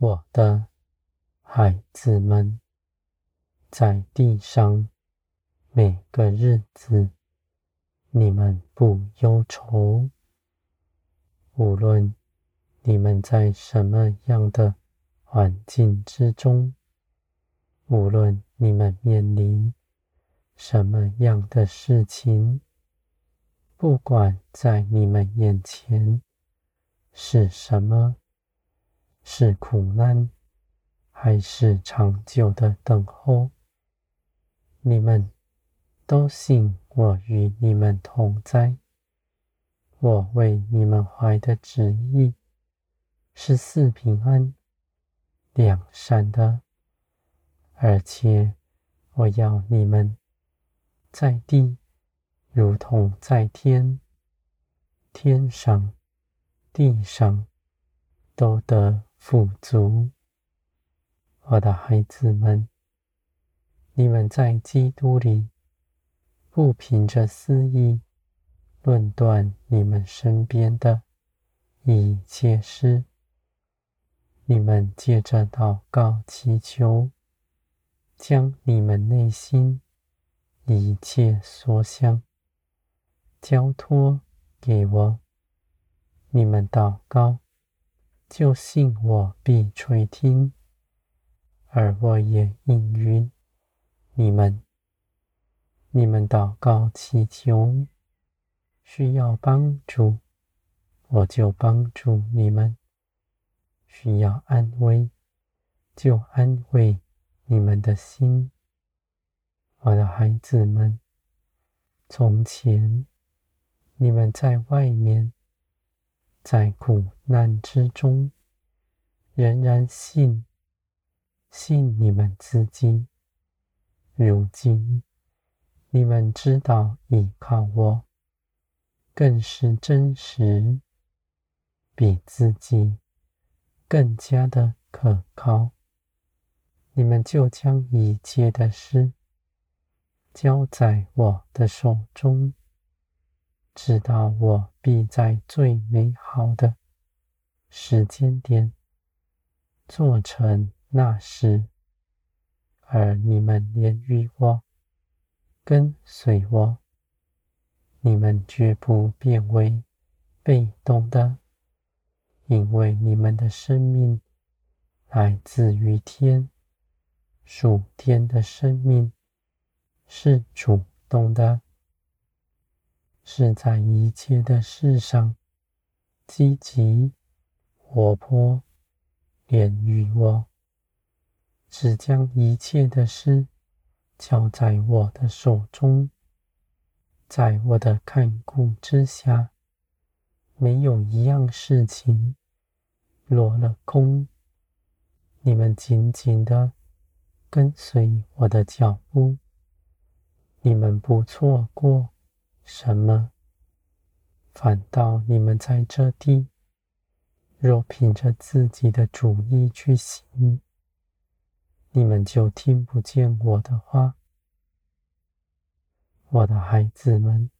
我的孩子们，在地上每个日子，你们不忧愁。无论你们在什么样的环境之中，无论你们面临什么样的事情，不管在你们眼前是什么，是苦难，还是长久的等候，你们都信我与你们同在。我为你们怀的旨意是赐平安、两善的，而且我要你们在地，如同在天，天上、地上都得富足。我的孩子们，你们在基督里，不凭着私意论断你们身边的一切事，你们借着祷告祈求，将你们内心一切所想，交托给我，你们祷告，就信我必垂听，而我也应允你们。你们祷告祈求，需要帮助，我就帮助你们；需要安慰，就安慰你们的心。我的孩子们，从前，你们在外面，在苦难之中，仍然信，信你们自己。如今，你们知道依靠我，更是真实，比自己更加的可靠。你们就将一切的事交在我的手中。知道我必在最美好的时间点做成那时，而你们连于我，跟随我，你们绝不变为被动的，因为你们的生命来自于天，属天的生命是主动的。是在一切的事上积极、活泼，怜于我，只将一切的事交在我的手中，在我的看顾之下，没有一样事情落了空。你们紧紧的跟随我的脚步，你们不错过。什么？反倒你们在这地，若凭着自己的主意去行，你们就听不见我的话。我的孩子们，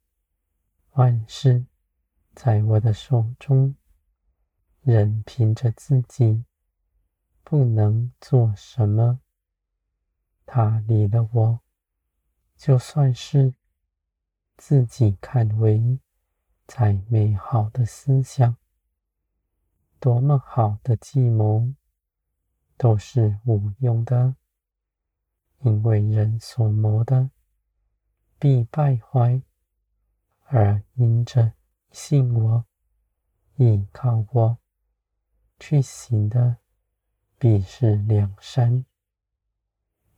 万事在我的手中，人凭着自己不能做什么。他离了我，就算是。自己看为再美好的思想，多么好的计谋，都是无用的，因为人所谋的必败坏，而因着信我、依靠我去行的，必是良善。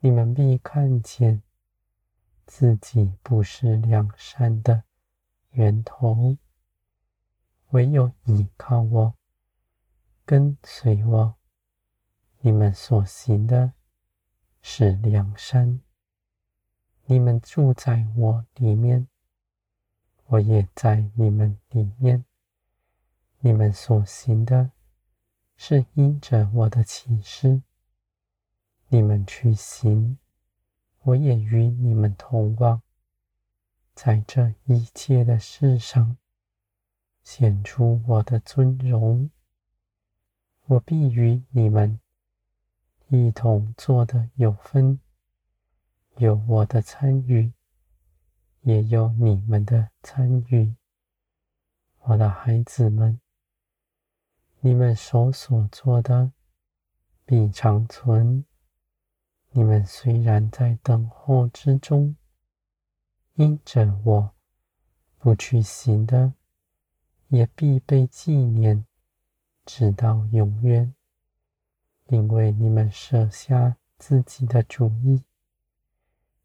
你们必看见。自己不是良善的源头，唯有依靠我，跟随我，你们所行的是良善。你们住在我里面，我也在你们里面。你们所行的是因着我的启示，你们去行。我也与你们同往，在这一切的事上显出我的尊荣。我必与你们一同做的有分，有我的参与，也有你们的参与。我的孩子们，你们手所做的必长存。你们虽然在等候之中，因着我不去行的，也必被纪念，直到永远。因为你们舍下自己的主意，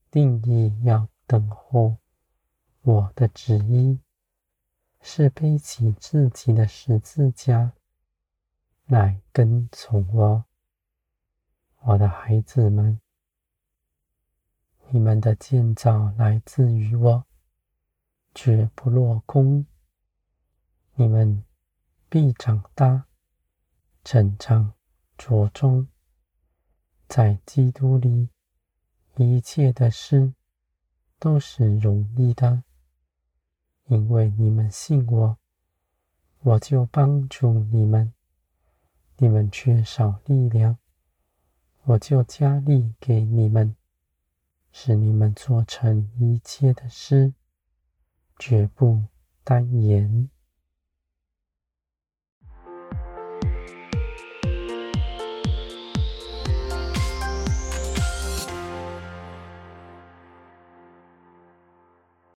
定意要等候我的旨意，是背起自己的十字架来跟从我。我的孩子们，你们的建造来自于我，绝不落空。你们必长大，成长。着重在基督里，一切的事都是容易的，因为你们信我，我就帮助你们；你们缺少力量，我就加力给你们，使你们做成一切的事，绝不单言。